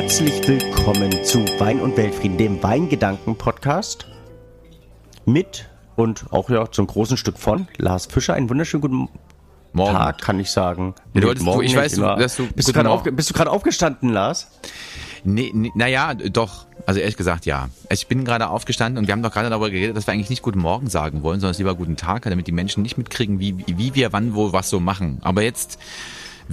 herzlich willkommen zu Wein und Weltfrieden, dem Weingedanken-Podcast. Mit und auch ja zum großen Stück von Lars Fischer. Einen wunderschönen guten Morgen. Tag, kann ich sagen. Nee, nee, morgen ich weiß, dass du, bist, du gerade auf, bist du gerade aufgestanden, Lars? Nee, nee, naja, doch. Also ehrlich gesagt, ja. Ich bin gerade aufgestanden und wir haben doch gerade darüber geredet, dass wir eigentlich nicht Guten Morgen sagen wollen, sondern lieber Guten Tag, damit die Menschen nicht mitkriegen, wie, wie wir wann, wo, was so machen. Aber jetzt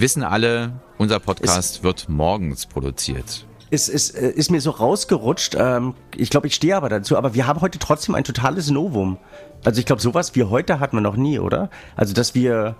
wissen alle, unser Podcast ist, wird morgens produziert. Ist, ist, äh, ist mir so rausgerutscht. Ähm, ich glaube, ich stehe aber dazu. Aber wir haben heute trotzdem ein totales Novum. Also ich glaube, sowas wie heute hatten wir noch nie, oder? Also dass wir,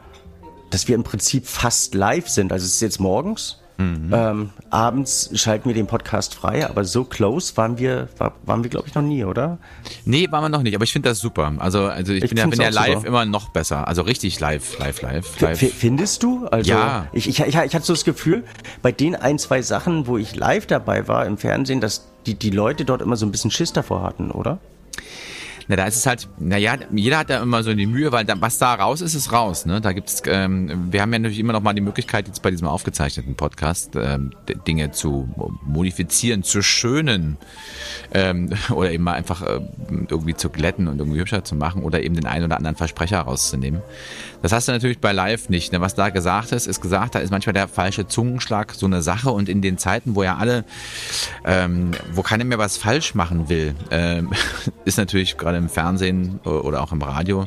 dass wir im Prinzip fast live sind. Also es ist jetzt morgens Mhm. Ähm, abends schalten wir den Podcast frei, aber so close waren wir, war, waren wir, glaube ich, noch nie, oder? Nee, waren wir noch nicht, aber ich finde das super. Also, also ich, ich bin ja, bin ja live super. immer noch besser. Also richtig live, live, live. live. F findest du? Also, ja. Ich, ich, ich, ich hatte so das Gefühl, bei den ein, zwei Sachen, wo ich live dabei war im Fernsehen, dass die, die Leute dort immer so ein bisschen Schiss davor hatten, oder? Na, da ist es halt, naja, jeder hat da immer so die Mühe, weil da, was da raus ist, ist raus. Ne? Da gibt's, ähm, wir haben ja natürlich immer noch mal die Möglichkeit, jetzt bei diesem aufgezeichneten Podcast ähm, Dinge zu modifizieren, zu schönen ähm, oder eben mal einfach äh, irgendwie zu glätten und irgendwie hübscher zu machen oder eben den einen oder anderen Versprecher rauszunehmen. Das hast du natürlich bei Live nicht. Ne? Was da gesagt ist, ist gesagt, da ist manchmal der falsche Zungenschlag so eine Sache und in den Zeiten, wo ja alle, ähm, wo keiner mehr was falsch machen will, ähm, ist natürlich gerade im Fernsehen oder auch im Radio,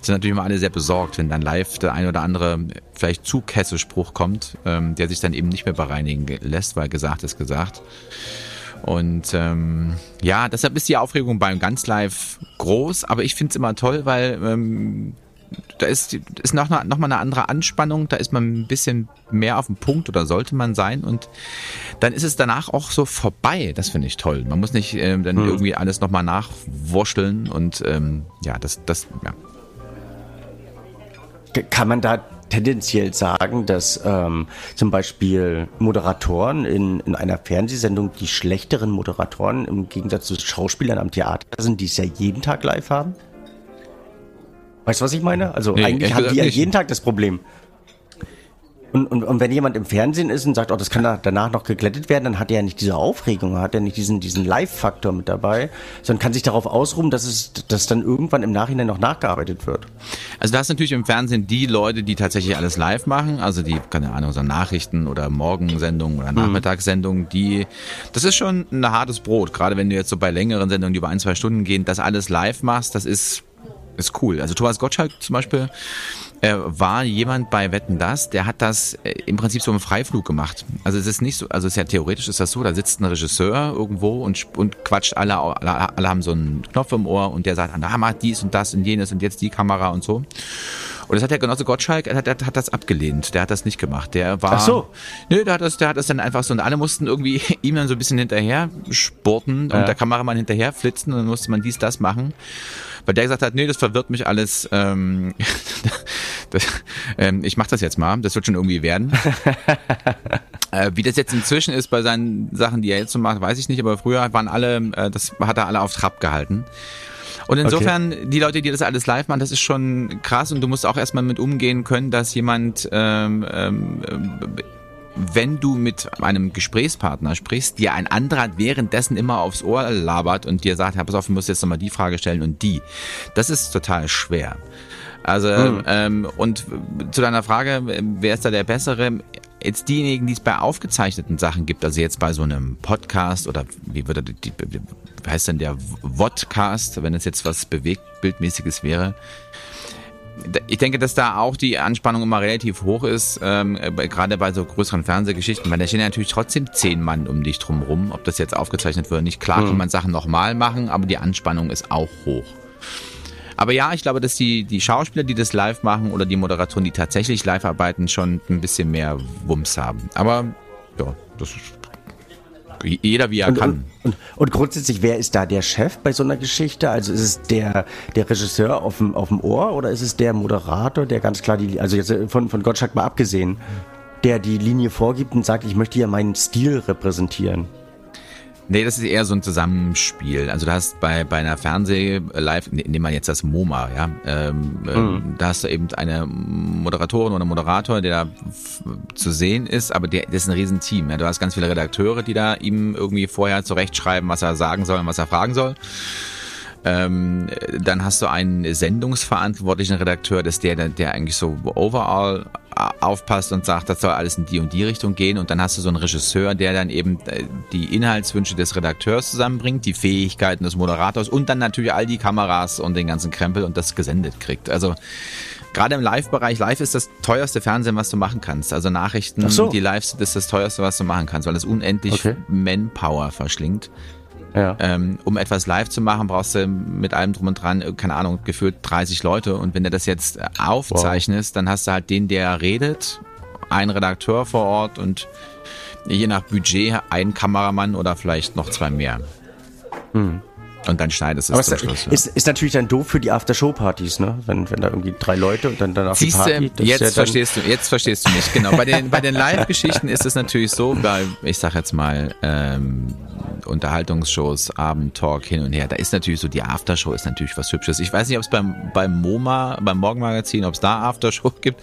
sind natürlich immer alle sehr besorgt, wenn dann live der ein oder andere vielleicht zu Kesselspruch kommt, ähm, der sich dann eben nicht mehr bereinigen lässt, weil gesagt ist gesagt. Und ähm, ja, deshalb ist die Aufregung beim ganz live groß, aber ich finde es immer toll, weil ähm, da ist, ist noch, noch mal eine andere Anspannung, da ist man ein bisschen mehr auf dem Punkt oder sollte man sein und dann ist es danach auch so vorbei. Das finde ich toll. Man muss nicht ähm, dann hm. irgendwie alles nochmal nachwurschteln und ähm, ja, das, das, ja. Kann man da tendenziell sagen, dass ähm, zum Beispiel Moderatoren in, in einer Fernsehsendung die schlechteren Moderatoren im Gegensatz zu Schauspielern am Theater sind, die es ja jeden Tag live haben? Weißt du, was ich meine? Also nee, eigentlich haben die ja jeden Tag das Problem. Und, und, und wenn jemand im Fernsehen ist und sagt, oh, das kann da danach noch geglättet werden, dann hat er ja nicht diese Aufregung, hat er nicht diesen, diesen Live-Faktor mit dabei, sondern kann sich darauf ausruhen, dass es dass dann irgendwann im Nachhinein noch nachgearbeitet wird. Also da ist natürlich im Fernsehen die Leute, die tatsächlich alles live machen, also die, keine Ahnung, so Nachrichten oder Morgensendungen oder mhm. Nachmittagssendungen, die, das ist schon ein hartes Brot, gerade wenn du jetzt so bei längeren Sendungen, die über ein, zwei Stunden gehen, das alles live machst, das ist ist cool. Also Thomas Gottschalk zum Beispiel äh, war jemand bei Wetten das, der hat das äh, im Prinzip so im Freiflug gemacht. Also es ist nicht so, also es ist ja theoretisch ist das so, da sitzt ein Regisseur irgendwo und, und quatscht alle, alle, alle haben so einen Knopf im Ohr und der sagt, na mach dies und das und jenes und jetzt die Kamera und so. Und das hat der Genosse Gottschalk, hat, hat, hat das abgelehnt. Der hat das nicht gemacht. Der war. Ach so. Nö, der hat das, der hat das dann einfach so. Und alle mussten irgendwie ihm dann so ein bisschen hinterher spurten und der Kameramann hinterher flitzen und dann musste man dies, das machen weil der gesagt hat, nee, das verwirrt mich alles. Ähm, das, ähm, ich mach das jetzt mal, das wird schon irgendwie werden. äh, wie das jetzt inzwischen ist bei seinen Sachen, die er jetzt so macht, weiß ich nicht, aber früher waren alle, äh, das hat er alle auf Trab gehalten. Und insofern, okay. die Leute, die das alles live machen, das ist schon krass und du musst auch erstmal mit umgehen können, dass jemand ähm, ähm, wenn du mit einem Gesprächspartner sprichst, dir ein anderer währenddessen immer aufs Ohr labert und dir sagt, pass auf, du musst jetzt nochmal die Frage stellen und die. Das ist total schwer. Also, mhm. ähm, und zu deiner Frage, wer ist da der Bessere? Jetzt diejenigen, die es bei aufgezeichneten Sachen gibt, also jetzt bei so einem Podcast oder wie würde die, wie heißt denn der Vodcast, wenn es jetzt was bewegt, bildmäßiges wäre, ich denke, dass da auch die Anspannung immer relativ hoch ist, ähm, gerade bei so größeren Fernsehgeschichten, weil da stehen ja natürlich trotzdem zehn Mann um dich drum rum, ob das jetzt aufgezeichnet wird oder nicht. Klar mhm. kann man Sachen nochmal machen, aber die Anspannung ist auch hoch. Aber ja, ich glaube, dass die, die Schauspieler, die das live machen oder die Moderatoren, die tatsächlich live arbeiten, schon ein bisschen mehr Wumms haben. Aber ja, das ist jeder wie er und, kann. Und, und, und, grundsätzlich, wer ist da der Chef bei so einer Geschichte? Also ist es der, der Regisseur auf dem, auf dem Ohr oder ist es der Moderator, der ganz klar die, also jetzt von, von Gottschalk mal abgesehen, der die Linie vorgibt und sagt, ich möchte ja meinen Stil repräsentieren? Nee, das ist eher so ein Zusammenspiel. Also du hast bei, bei einer Fernseh-Live, ne, nehmen wir jetzt das MoMA, ja, ähm, mhm. da hast du eben eine Moderatorin oder Moderator, der da zu sehen ist, aber der, das ist ein Riesenteam. Ja. Du hast ganz viele Redakteure, die da ihm irgendwie vorher zurechtschreiben, was er sagen soll und was er fragen soll. Ähm, dann hast du einen sendungsverantwortlichen Redakteur, das ist der, der eigentlich so overall aufpasst und sagt, das soll alles in die und die Richtung gehen. Und dann hast du so einen Regisseur, der dann eben äh, die Inhaltswünsche des Redakteurs zusammenbringt, die Fähigkeiten des Moderators und dann natürlich all die Kameras und den ganzen Krempel und das gesendet kriegt. Also gerade im Live-Bereich, live ist das teuerste Fernsehen, was du machen kannst. Also Nachrichten, so. die live sind, ist das teuerste, was du machen kannst, weil es unendlich okay. Manpower verschlingt. Ja. Ähm, um etwas live zu machen, brauchst du mit allem drum und dran, äh, keine Ahnung, gefühlt 30 Leute. Und wenn du das jetzt äh, aufzeichnest, wow. dann hast du halt den, der redet, einen Redakteur vor Ort und je nach Budget einen Kameramann oder vielleicht noch zwei mehr. Hm. Und dann schneidest du es zum Schluss. Ist, ja. ist natürlich dann doof für die After-Show-Partys, ne? Wenn, wenn da irgendwie drei Leute und dann danach Siehste, die Party. Jetzt ja verstehst du, jetzt verstehst du mich, genau. Bei den, bei den Live-Geschichten ist es natürlich so, weil ich sag jetzt mal, ähm, Unterhaltungsshows, Abendtalk hin und her. Da ist natürlich so, die Aftershow ist natürlich was Hübsches. Ich weiß nicht, ob es beim, beim MoMA, beim Morgenmagazin, ob es da Aftershow gibt.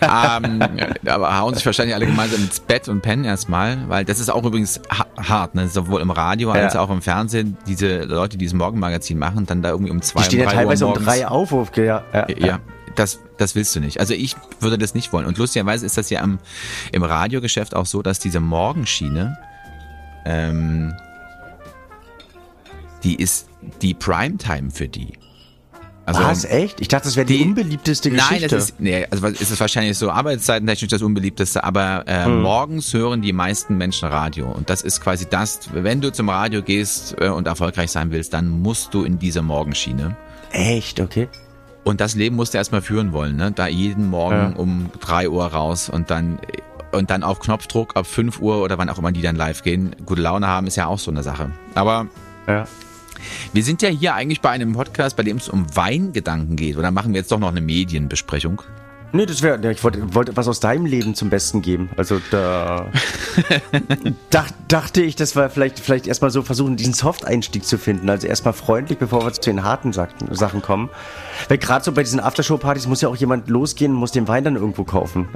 ähm, aber hauen sich wahrscheinlich alle gemeinsam ins Bett und pennen erstmal, weil das ist auch übrigens hart, ne? sowohl im Radio ja. als auch im Fernsehen. Diese Leute, die dieses Morgenmagazin machen, dann da irgendwie um zwei, die stehen ja teilweise um drei auf. Ja, ja, ja. Das, das willst du nicht. Also ich würde das nicht wollen. Und lustigerweise ist das ja am, im Radiogeschäft auch so, dass diese Morgenschiene ähm, die ist die Primetime für die. Also, Was, echt? Ich dachte, das wäre die, die, unbeliebteste Geschichte. Nein, das ist, nee, also ist es wahrscheinlich so arbeitszeitentechnisch das unbeliebteste, aber äh, hm. morgens hören die meisten Menschen Radio. Und das ist quasi das, wenn du zum Radio gehst äh, und erfolgreich sein willst, dann musst du in diese Morgenschiene. Echt? Okay. Und das Leben musst du erstmal führen wollen, ne? Da jeden Morgen ja. um drei Uhr raus und dann und dann auf Knopfdruck ab 5 Uhr oder wann auch immer die dann live gehen. Gute Laune haben ist ja auch so eine Sache. Aber ja. Wir sind ja hier eigentlich bei einem Podcast, bei dem es um Weingedanken geht. Oder machen wir jetzt doch noch eine Medienbesprechung? Nee, das wäre, ich wollte, wollte was aus deinem Leben zum Besten geben. Also da dach, dachte ich, dass wir vielleicht, vielleicht erstmal so versuchen, diesen Soft-Einstieg zu finden. Also erstmal freundlich, bevor wir zu den harten Sachen kommen. Weil gerade so bei diesen Aftershow-Partys muss ja auch jemand losgehen, muss den Wein dann irgendwo kaufen.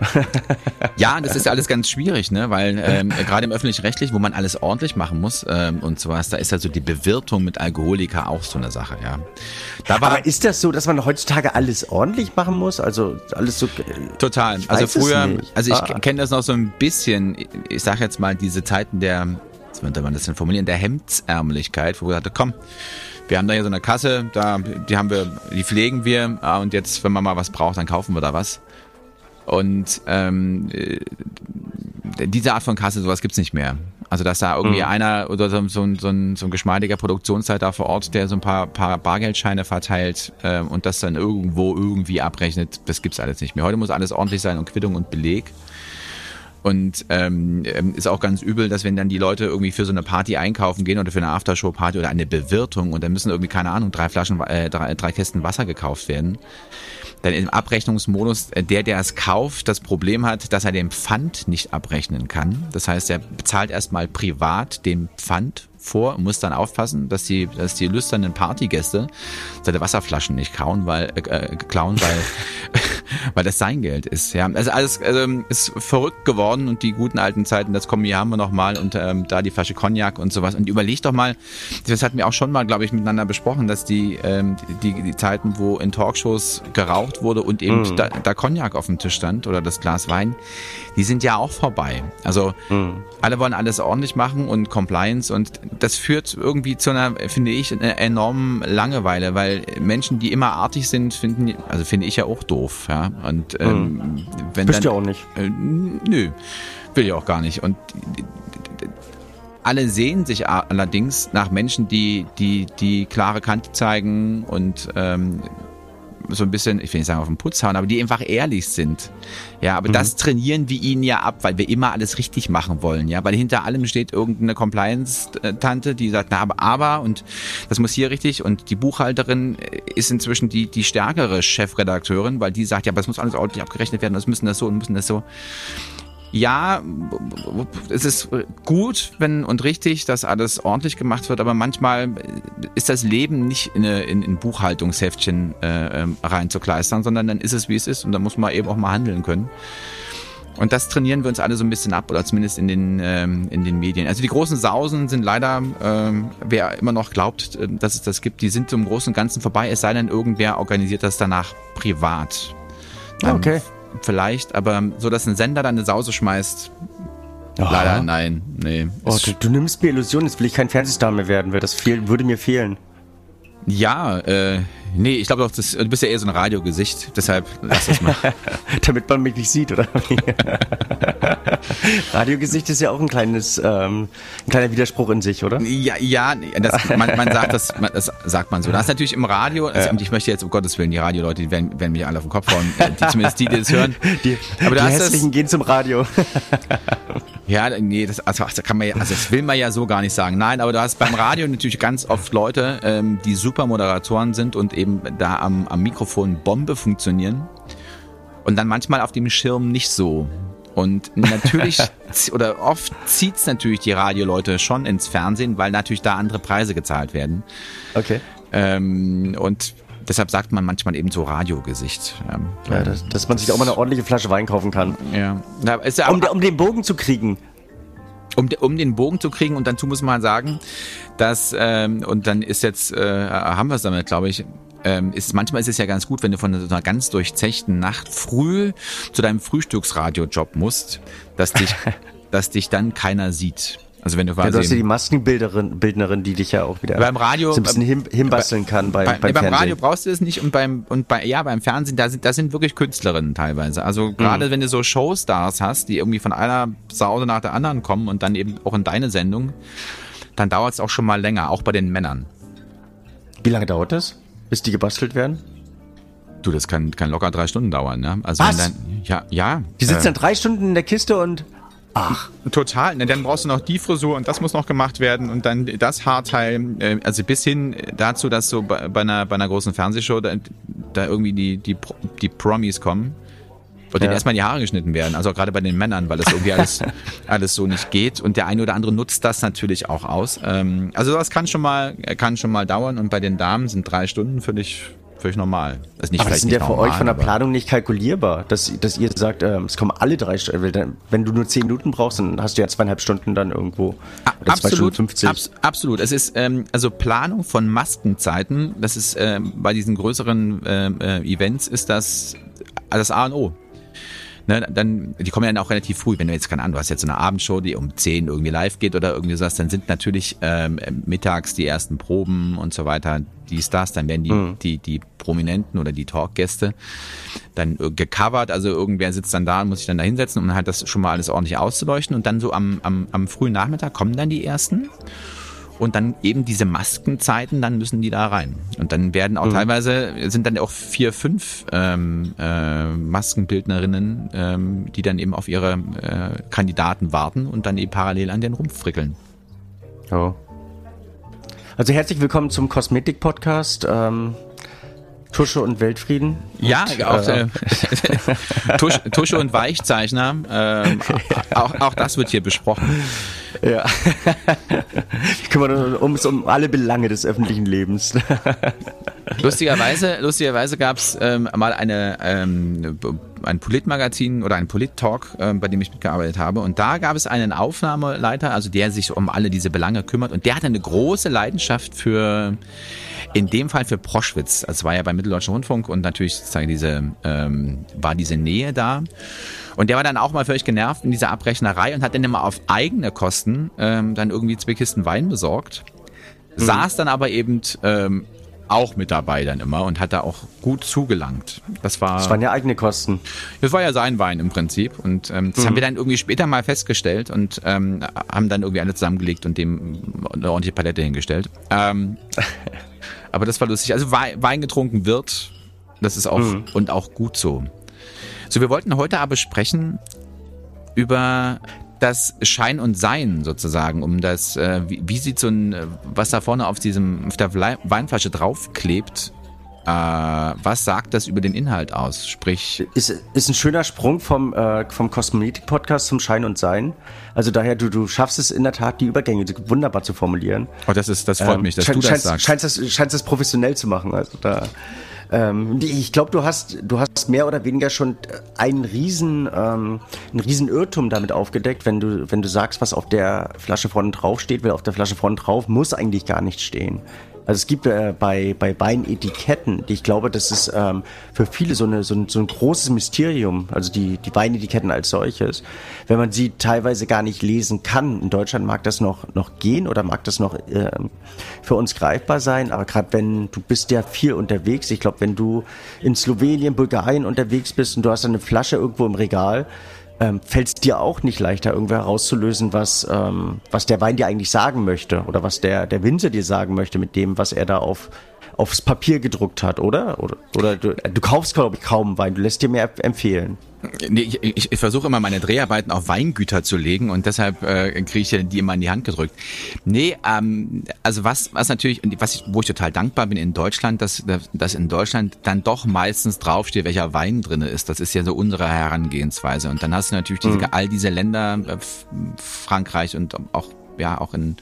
ja, das ist ja alles ganz schwierig, ne? Weil ähm, gerade im öffentlich-rechtlichen, wo man alles ordentlich machen muss ähm, und sowas, da ist also die Bewirtung mit Alkoholika auch so eine Sache, ja. Da war, Aber ist das so, dass man heutzutage alles ordentlich machen muss? Also alles so. Äh, Total. Also früher, also ich ah. kenne das noch so ein bisschen. Ich sag jetzt mal diese Zeiten der, könnte man das denn formulieren, der Hemdsärmlichkeit, wo wir sagte, komm wir haben da hier so eine Kasse, da, die haben wir, die pflegen wir ah, und jetzt, wenn man mal was braucht, dann kaufen wir da was. Und ähm, äh, diese Art von Kasse, sowas gibt's nicht mehr. Also dass da irgendwie mhm. einer oder so, so, ein, so, ein, so ein geschmeidiger Produktionsleiter vor Ort, der so ein paar, paar Bargeldscheine verteilt äh, und das dann irgendwo irgendwie abrechnet, das gibt's alles nicht mehr. Heute muss alles ordentlich sein und Quittung und Beleg. Und ähm, ähm, ist auch ganz übel, dass wenn dann die Leute irgendwie für so eine Party einkaufen gehen oder für eine Aftershow-Party oder eine Bewirtung und dann müssen irgendwie, keine Ahnung, drei Flaschen, äh, drei, drei Kästen Wasser gekauft werden. Dann im Abrechnungsmodus äh, der, der es kauft, das Problem hat, dass er den Pfand nicht abrechnen kann. Das heißt, er bezahlt erstmal privat den Pfand vor und muss dann aufpassen, dass die, dass die lüsternen Partygäste seine Wasserflaschen nicht kauen, weil, äh, klauen, weil, weil das sein Geld ist. Ja, also alles also, ist verrückt geworden und die guten alten Zeiten, das kommen hier haben wir noch mal und ähm, da die Flasche Cognac und sowas. Und überleg doch mal, das hatten wir auch schon mal, glaube ich, miteinander besprochen, dass die, ähm, die, die Zeiten, wo in Talkshows geraucht wurde und eben mhm. da, da Cognac auf dem Tisch stand oder das Glas Wein, die sind ja auch vorbei. Also mhm. alle wollen alles ordentlich machen und Compliance und das führt irgendwie zu einer, finde ich, einer enormen Langeweile, weil Menschen, die immer artig sind, finden, also finde ich ja auch doof, ja. Und ähm, mhm. wenn Bist dann, ja auch nicht. Äh, nö, will ich auch gar nicht. Und alle sehen sich allerdings nach Menschen, die die die klare Kante zeigen und ähm, so ein bisschen, ich will nicht sagen auf den Putz hauen, aber die einfach ehrlich sind. Ja, aber mhm. das trainieren wir ihnen ja ab, weil wir immer alles richtig machen wollen, ja, weil hinter allem steht irgendeine Compliance-Tante, die sagt, na, aber, aber, und das muss hier richtig, und die Buchhalterin ist inzwischen die, die stärkere Chefredakteurin, weil die sagt, ja, aber es muss alles ordentlich abgerechnet werden, das müssen das so und müssen das so. Ja, es ist gut wenn und richtig, dass alles ordentlich gemacht wird, aber manchmal ist das Leben nicht in, in, in Buchhaltungsheftchen äh, ähm, reinzukleistern, sondern dann ist es, wie es ist und dann muss man eben auch mal handeln können. Und das trainieren wir uns alle so ein bisschen ab, oder zumindest in den, ähm, in den Medien. Also die großen Sausen sind leider, ähm, wer immer noch glaubt, äh, dass es das gibt, die sind im Großen und Ganzen vorbei, es sei denn, irgendwer organisiert das danach privat. Okay. Vielleicht, aber so, dass ein Sender dann eine Sause schmeißt, Aha. leider nein. Nee. Oh, du, du, nimmst mir Illusionen, jetzt will ich kein Fernsehstar mehr werden, weil das fehl, würde mir fehlen. Ja, äh, nee, ich glaube doch, das, du bist ja eher so ein Radiogesicht, deshalb lass das mal. Damit man mich nicht sieht, oder? Radiogesicht ist ja auch ein kleines, ähm, ein kleiner Widerspruch in sich, oder? Ja, ja, das, man, man sagt das, man, das sagt man so. Das ist natürlich im Radio, also, ja. ich möchte jetzt, um Gottes Willen, die Radioleute, die werden, werden mich alle auf den Kopf hauen, äh, die, zumindest die, die das hören. Die, Aber die Hässlichen das, gehen zum Radio. Ja, nee, das, also, das kann man ja, also das will man ja so gar nicht sagen. Nein, aber du hast beim Radio natürlich ganz oft Leute, ähm, die super Moderatoren sind und eben da am, am Mikrofon Bombe funktionieren. Und dann manchmal auf dem Schirm nicht so. Und natürlich, oder oft zieht's natürlich die Radioleute schon ins Fernsehen, weil natürlich da andere Preise gezahlt werden. Okay. Ähm, und deshalb sagt man manchmal eben so Radiogesicht. Ähm, ja, dass, dass, man sich auch mal eine ordentliche Flasche Wein kaufen kann. Ja. ja um, um, den Bogen zu kriegen. Um, um, den Bogen zu kriegen und dazu muss man sagen, dass, ähm, und dann ist jetzt, äh, haben wir es damit, glaube ich, ähm, ist, manchmal ist es ja ganz gut, wenn du von so einer ganz durchzechten Nacht früh zu deinem Frühstücksradiojob musst, dass dich, dass dich dann keiner sieht. Also wenn du quasi ja, du hast ja die Maskenbildnerin, Bildnerin, die dich ja auch wieder beim Radio so ein bisschen hin, hinbasteln kann bei, bei, beim, beim Radio brauchst du es nicht und beim und bei ja beim Fernsehen da sind da sind wirklich Künstlerinnen teilweise. Also gerade mhm. wenn du so Showstars hast, die irgendwie von einer Sause nach der anderen kommen und dann eben auch in deine Sendung, dann dauert es auch schon mal länger, auch bei den Männern. Wie lange dauert das, bis die gebastelt werden? Du, das kann, kann locker drei Stunden dauern, ne? Also Was? Dann, ja, ja. Die sitzen äh, dann drei Stunden in der Kiste und Ach. Total. Ne, dann brauchst du noch die Frisur und das muss noch gemacht werden und dann das Haarteil. Äh, also bis hin dazu, dass so bei, bei, einer, bei einer großen Fernsehshow da, da irgendwie die, die, die Promis kommen und ja. denen erstmal die Haare geschnitten werden. Also gerade bei den Männern, weil das irgendwie alles, alles so nicht geht. Und der eine oder andere nutzt das natürlich auch aus. Ähm, also das kann schon mal, kann schon mal dauern und bei den Damen sind drei Stunden völlig völlig normal. Das ist nicht aber das sind ja für normal, euch von der Planung nicht kalkulierbar, dass, dass ihr sagt, äh, es kommen alle drei Stunden. Wenn du nur zehn Minuten brauchst, dann hast du ja zweieinhalb Stunden dann irgendwo. Oder absolut, abs absolut. Es ist ähm, also Planung von Maskenzeiten. Das ist äh, bei diesen größeren äh, äh, Events ist das das A und O. Ne, dann, die kommen ja dann auch relativ früh. Wenn du jetzt, keine Ahnung, du hast jetzt so eine Abendshow, die um 10 irgendwie live geht oder irgendwie sowas, dann sind natürlich ähm, mittags die ersten Proben und so weiter, die Stars, dann werden die, mhm. die, die Prominenten oder die Talkgäste dann gecovert, also irgendwer sitzt dann da und muss sich dann da hinsetzen, um halt das schon mal alles ordentlich auszuleuchten und dann so am, am, am frühen Nachmittag kommen dann die ersten und dann eben diese Maskenzeiten, dann müssen die da rein. Und dann werden auch mhm. teilweise, sind dann auch vier, fünf ähm, äh, Maskenbildnerinnen, ähm, die dann eben auf ihre äh, Kandidaten warten und dann eben parallel an den Rumpf frickeln. Oh. Also herzlich willkommen zum Kosmetik-Podcast. Ähm, Tusche und Weltfrieden. Ja, und, auch äh, Tusch, Tusche und Weichzeichner. Ähm, auch, auch das wird hier besprochen. Ja. Wir kümmern uns um alle Belange des öffentlichen Lebens. lustigerweise, lustigerweise gab es ähm, mal eine, ähm, ein Politmagazin oder ein Polit-Talk, ähm, bei dem ich mitgearbeitet habe. Und da gab es einen Aufnahmeleiter, also der sich um alle diese Belange kümmert. Und der hatte eine große Leidenschaft für in dem Fall für Proschwitz. Also war ja beim Mitteldeutschen Rundfunk und natürlich sozusagen diese, ähm, war diese Nähe da. Und der war dann auch mal völlig genervt in dieser Abrechnerei und hat dann immer auf eigene Kosten ähm, dann irgendwie zwei Kisten Wein besorgt. Mhm. Saß dann aber eben ähm, auch mit dabei dann immer und hat da auch gut zugelangt. Das war. Das waren ja eigene Kosten. Das war ja sein Wein im Prinzip und ähm, das mhm. haben wir dann irgendwie später mal festgestellt und ähm, haben dann irgendwie alle zusammengelegt und dem eine ordentliche Palette hingestellt. Ähm, Aber das war lustig. Also Wein getrunken wird, das ist auch mhm. und auch gut so. So, wir wollten heute aber sprechen über das Schein und Sein sozusagen, um das, äh, wie, wie, sieht so ein, was da vorne auf diesem, auf der Weinflasche draufklebt, Äh, was sagt das über den Inhalt aus? Sprich. Ist, ist ein schöner Sprung vom, äh, vom Kosmetik-Podcast zum Schein und Sein. Also daher, du, du schaffst es in der Tat, die Übergänge wunderbar zu formulieren. Oh, das ist, das freut ähm, mich, dass du das scheinst, sagst. Scheinst das, scheinst das professionell zu machen. Also da. Ähm, ich glaube, du hast, du hast mehr oder weniger schon einen riesen, ähm, einen riesen Irrtum damit aufgedeckt, wenn du, wenn du sagst, was auf der Flasche vorne drauf steht, weil auf der Flasche vorne drauf muss eigentlich gar nicht stehen. Also es gibt äh, bei, bei Weinetiketten, die ich glaube, das ist ähm, für viele so, eine, so, ein, so ein großes Mysterium, also die, die Weinetiketten als solches. Wenn man sie teilweise gar nicht lesen kann, in Deutschland mag das noch, noch gehen oder mag das noch äh, für uns greifbar sein, aber gerade wenn, du bist ja viel unterwegs, ich glaube, wenn du in Slowenien, Bulgarien unterwegs bist und du hast eine Flasche irgendwo im Regal, ähm, fällt es dir auch nicht leichter, irgendwie herauszulösen, was, ähm, was der Wein dir eigentlich sagen möchte oder was der, der Winzer dir sagen möchte mit dem, was er da auf, aufs Papier gedruckt hat, oder? Oder, oder du, du kaufst, glaube ich, kaum Wein, du lässt dir mehr empfehlen. Nee, ich, ich, ich versuche immer meine Dreharbeiten auf Weingüter zu legen und deshalb äh, kriege ich die immer in die Hand gedrückt. Nee, ähm, also was, was natürlich, was ich, wo ich total dankbar bin in Deutschland, dass, dass in Deutschland dann doch meistens draufsteht, welcher Wein drinne ist. Das ist ja so unsere Herangehensweise. Und dann hast du natürlich diese, mhm. all diese Länder, äh, Frankreich und auch, ja, auch in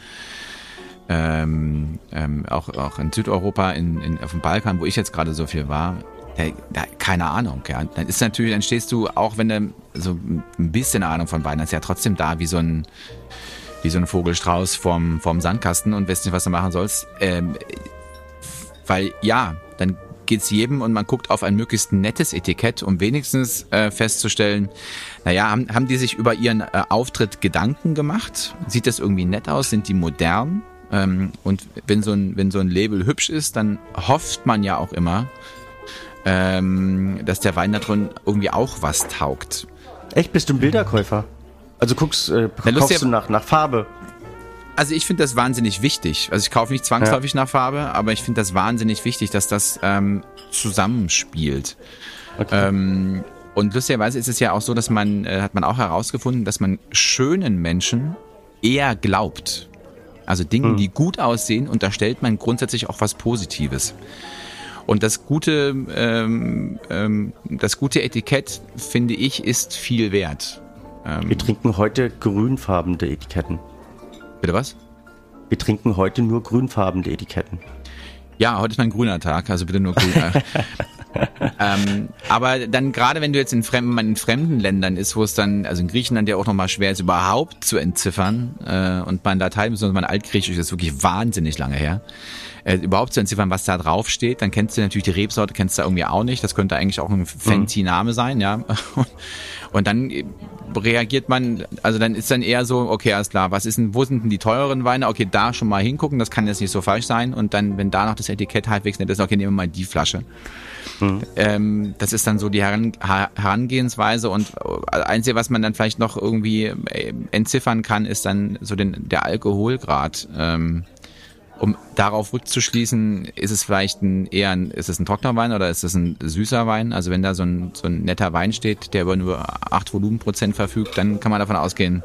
ähm, ähm, auch, auch in Südeuropa, in, in, auf dem Balkan, wo ich jetzt gerade so viel war, ja, keine Ahnung, ja. Dann ist natürlich, dann stehst du, auch wenn du so ein bisschen Ahnung von Wein hast, ja trotzdem da wie so ein, wie so ein Vogelstrauß vom, vom Sandkasten und weißt nicht, was du machen sollst. Ähm, weil ja, dann geht's jedem und man guckt auf ein möglichst nettes Etikett, um wenigstens äh, festzustellen, naja, haben, haben die sich über ihren äh, Auftritt Gedanken gemacht? Sieht das irgendwie nett aus? Sind die modern? Ähm, und wenn so, ein, wenn so ein Label hübsch ist, dann hofft man ja auch immer, ähm, dass der Wein da drin irgendwie auch was taugt. Echt, bist du ein Bilderkäufer? Also guckst, äh, Na, kaufst du nach, nach Farbe? Also ich finde das wahnsinnig wichtig. Also ich kaufe nicht zwangsläufig ja. nach Farbe, aber ich finde das wahnsinnig wichtig, dass das ähm, zusammenspielt. Okay. Ähm, und lustigerweise ist es ja auch so, dass man, äh, hat man auch herausgefunden, dass man schönen Menschen eher glaubt. Also Dingen, hm. die gut aussehen, unterstellt man grundsätzlich auch was Positives. Und das gute, ähm, ähm, das gute Etikett, finde ich, ist viel wert. Ähm, Wir trinken heute grünfarbene Etiketten. Bitte was? Wir trinken heute nur grünfarbene Etiketten. Ja, heute ist mein grüner Tag, also bitte nur grün. ähm, aber dann gerade wenn du jetzt in fremden, in fremden Ländern ist, wo es dann, also in Griechenland ja auch nochmal schwer ist, überhaupt zu entziffern äh, und mein Latein, besonders mein Altgriechisch ist wirklich wahnsinnig lange her äh, überhaupt zu entziffern, was da drauf steht. Dann kennst du natürlich die Rebsorte, kennst du irgendwie auch nicht. Das könnte eigentlich auch ein fancy Name sein, ja. Und dann reagiert man, also dann ist dann eher so, okay, alles klar, was ist denn, wo sind denn die teureren Weine? Okay, da schon mal hingucken, das kann jetzt nicht so falsch sein. Und dann, wenn da noch das Etikett halbwegs nett ist, okay, nehmen wir mal die Flasche. Mhm. Ähm, das ist dann so die Heran Herangehensweise und äh, einzige, was man dann vielleicht noch irgendwie äh, entziffern kann, ist dann so den, der Alkoholgrad. Ähm, um darauf rückzuschließen, ist es vielleicht ein, eher ein, ist es ein trockener Wein oder ist es ein süßer Wein? Also wenn da so ein, so ein netter Wein steht, der über nur 8 Volumenprozent verfügt, dann kann man davon ausgehen,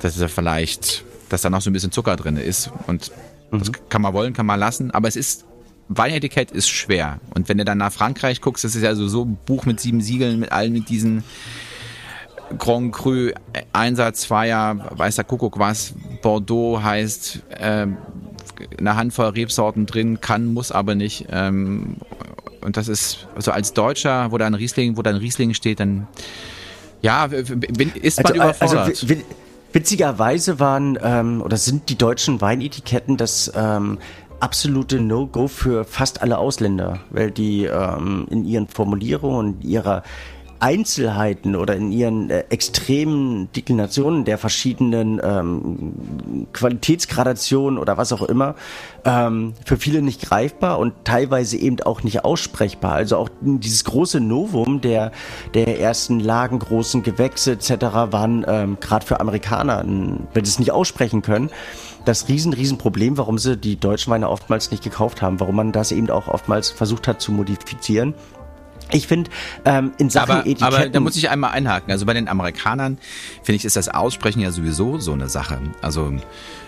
dass er vielleicht, dass da noch so ein bisschen Zucker drin ist. Und mhm. das kann man wollen, kann man lassen. Aber es ist, Weinetikett ist schwer. Und wenn du dann nach Frankreich guckst, das ist ja so, so ein Buch mit sieben Siegeln, mit allen mit diesen Grand Cru, Einsatz, Zweier, weißer Kuckuck was, Bordeaux heißt, äh, eine Handvoll Rebsorten drin, kann, muss aber nicht. Ähm, und das ist, also als Deutscher, wo da ein Riesling, wo da ein Riesling steht, dann ja, ist man also, überfordert. Also, witzigerweise waren ähm, oder sind die deutschen Weinetiketten das ähm, absolute No-Go für fast alle Ausländer, weil die ähm, in ihren Formulierungen und ihrer Einzelheiten oder in ihren äh, extremen Deklinationen der verschiedenen ähm, Qualitätsgradationen oder was auch immer ähm, für viele nicht greifbar und teilweise eben auch nicht aussprechbar. Also auch dieses große Novum der, der ersten Lagen, großen Gewächse etc. waren ähm, gerade für Amerikaner, wenn sie es nicht aussprechen können, das riesen, riesen Problem, warum sie die deutschen Weine oftmals nicht gekauft haben, warum man das eben auch oftmals versucht hat zu modifizieren Ich finde, ähm, in Sachen aber, Etiketten... Aber da muss ich einmal einhaken. Also bei den Amerikanern, finde ich, ist das Aussprechen ja sowieso so eine Sache. Also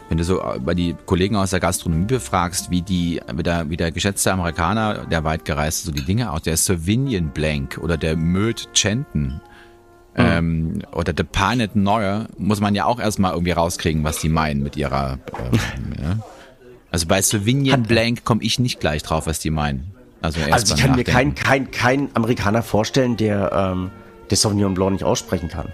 wenn du so bei die Kollegen aus der Gastronomie befragst, wie die, wie der, wie der geschätzte Amerikaner, der weit gereist so die Dinge aus, der Sauvignon Blank oder der Möd Chanton, Mhm. Ähm, oder The Panet Neuer muss man ja auch erstmal irgendwie rauskriegen, was die meinen mit ihrer. Ähm, ja. Also bei Sauvignon Blank komme ich nicht gleich drauf, was die meinen. Also, erst also ich kann nachdenken. mir keinen kein, kein Amerikaner vorstellen, der, ähm, der Sauvignon Blanc nicht aussprechen kann.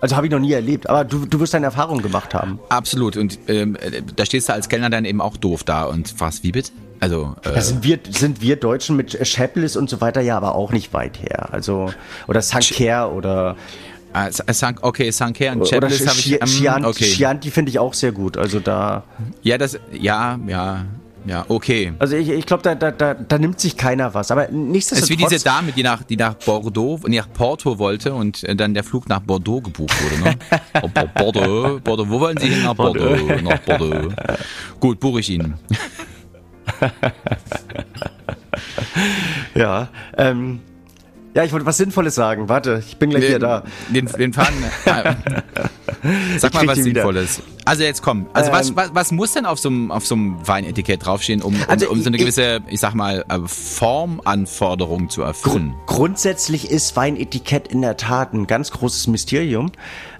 Also habe ich noch nie erlebt, aber du, du wirst deine Erfahrung gemacht haben. Absolut. Und ähm, da stehst du als Kellner dann eben auch doof da und fragst, wie bitte? Also äh, da sind wir sind wir Deutschen mit Chaplis und so weiter ja aber auch nicht weit her. Also oder Sanker oder Ah, okay, Sanker und Chaplis habe ich. Ähm, okay. Chianti finde ich auch sehr gut. Also da. Ja, das, ja, ja. Ja, okay. Also ich, ich glaube, da, da, da, da nimmt sich keiner was. Aber nichtsdestotrotz... Es ist wie diese Dame, die nach, die nach Bordeaux, nach Porto wollte und äh, dann der Flug nach Bordeaux gebucht wurde. Ne? Bordeaux, Bordeaux, wo wollen Sie hin? Nach Bordeaux, nach Bordeaux. Gut, buche ich Ihnen. ja, ähm, ja, ich wollte was Sinnvolles sagen. Warte, ich bin gleich den, wieder da. Den, den Faden. Äh, sag mal was Sinnvolles. Wieder. Also jetzt komm. Also ähm, was, was, was muss denn auf so einem auf so einem Weinetikett draufstehen, um, um, also um so eine gewisse, ich, ich sag mal, äh, Formanforderung zu erfüllen? Grundsätzlich ist Weinetikett in der Tat ein ganz großes Mysterium.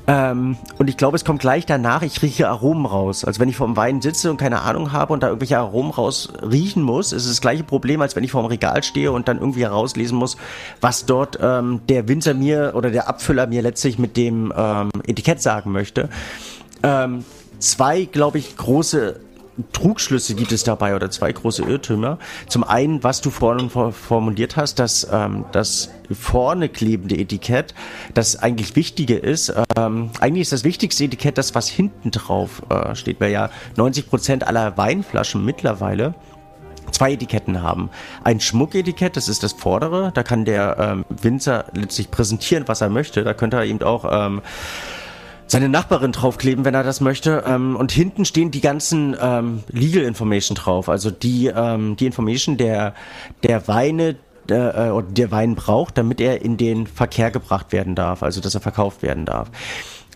Ähm, und ich glaube, es kommt gleich danach, ich rieche Aromen raus. Also wenn ich vorm Wein sitze und keine Ahnung habe und da irgendwelche Aromen raus riechen muss, ist es das gleiche Problem, als wenn ich vorm Regal stehe und dann irgendwie herauslesen muss, was dort ähm, der Winzer mir oder der Abfüller mir letztlich mit dem ähm, Etikett sagen möchte. Ähm, zwei, glaube ich, große Trugschlüsse gibt es dabei oder zwei große Irrtümer. Zum einen, was du vorhin formuliert hast, dass ähm, das vorne klebende Etikett das eigentlich Wichtige ist. Ähm, eigentlich ist das wichtigste Etikett das, was hinten drauf äh, steht, weil ja 90 Prozent aller Weinflaschen mittlerweile zwei Etiketten haben. Ein Schmucketikett, das ist das vordere, da kann der ähm, Winzer letztlich präsentieren, was er möchte. Da könnte er eben auch ähm, seine Nachbarin draufkleben, wenn er das möchte. Ähm, und hinten stehen die ganzen ähm, Legal Information drauf, also die, ähm, die Information der, der Weine, äh, oder der Wein braucht, damit er in den Verkehr gebracht werden darf, also dass er verkauft werden darf.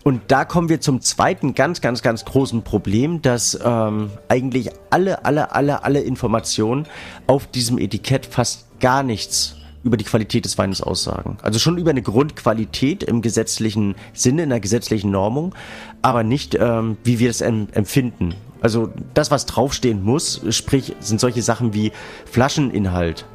Und da kommen wir zum zweiten ganz, ganz, ganz großen Problem, dass ähm, eigentlich alle, alle, alle, alle Informationen auf diesem Etikett fast gar nichts über die Qualität des Weines aussagen. Also schon über eine Grundqualität im gesetzlichen Sinne, in der gesetzlichen Normung, aber nicht, ähm, wie wir es empfinden. Also das, was draufstehen muss, sprich, sind solche Sachen wie Flascheninhalt,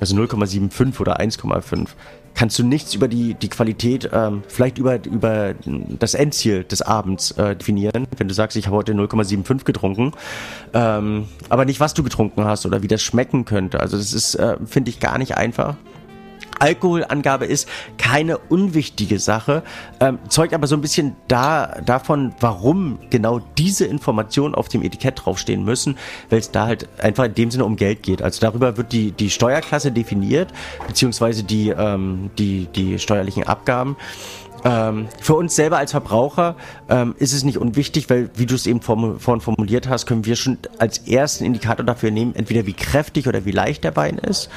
also 0,75 oder 1,5 kannst du nichts über die, die Qualität, ähm, vielleicht über, über das Endziel des Abends äh, definieren. Wenn du sagst, ich habe heute 0,75 getrunken, ähm, aber nicht, was du getrunken hast oder wie das schmecken könnte. Also das ist, äh, finde ich, gar nicht einfach. Alkoholangabe ist keine unwichtige Sache, ähm, zeugt aber so ein bisschen da, davon, warum genau diese Informationen auf dem Etikett draufstehen müssen, weil es da halt einfach in dem Sinne um Geld geht. Also darüber wird die, die Steuerklasse definiert, beziehungsweise die, ähm, die, die steuerlichen Abgaben. Ähm, für uns selber als Verbraucher ähm, ist es nicht unwichtig, weil, wie du es eben vorhin formuliert hast, können wir schon als ersten Indikator dafür nehmen, entweder wie kräftig oder wie leicht der Wein ist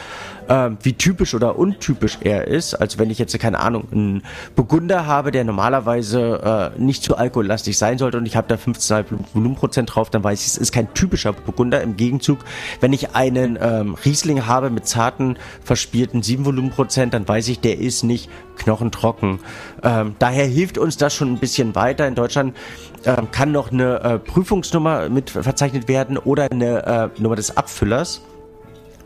ähm, wie typisch oder untypisch er ist. Also wenn ich jetzt, keine Ahnung, einen Burgunder habe, der normalerweise äh, nicht zu alkohollastig sein sollte und ich habe da 15,5 Volumenprozent drauf, dann weiß ich, es ist kein typischer Burgunder. Im Gegenzug, wenn ich einen ähm, Riesling habe mit zarten, verspielten 7 Volumenprozent, dann weiß ich, der ist nicht knochentrocken. Ähm, daher hilft uns das schon ein bisschen weiter. In Deutschland ähm, kann noch eine äh, Prüfungsnummer mit verzeichnet werden oder eine äh, Nummer des Abfüllers